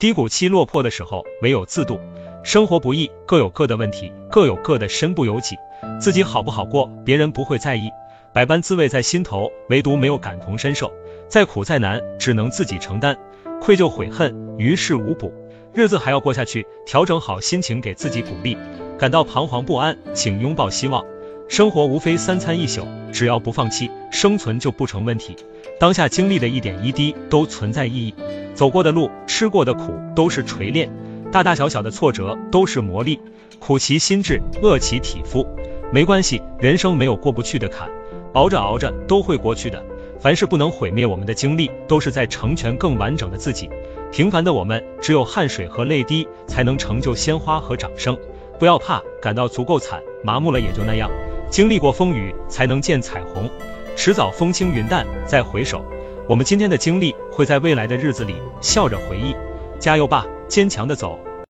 低谷期落魄的时候，唯有自渡。生活不易，各有各的问题，各有各的身不由己。自己好不好过，别人不会在意。百般滋味在心头，唯独没有感同身受。再苦再难，只能自己承担。愧疚悔恨，于事无补。日子还要过下去，调整好心情，给自己鼓励。感到彷徨不安，请拥抱希望。生活无非三餐一宿，只要不放弃，生存就不成问题。当下经历的一点一滴都存在意义，走过的路，吃过的苦，都是锤炼。大大小小的挫折都是磨砺，苦其心志，饿其体肤。没关系，人生没有过不去的坎，熬着熬着都会过去的。凡是不能毁灭我们的经历，都是在成全更完整的自己。平凡的我们，只有汗水和泪滴，才能成就鲜花和掌声。不要怕，感到足够惨，麻木了也就那样。经历过风雨，才能见彩虹。迟早风轻云淡，再回首，我们今天的经历，会在未来的日子里笑着回忆。加油吧！坚强的走。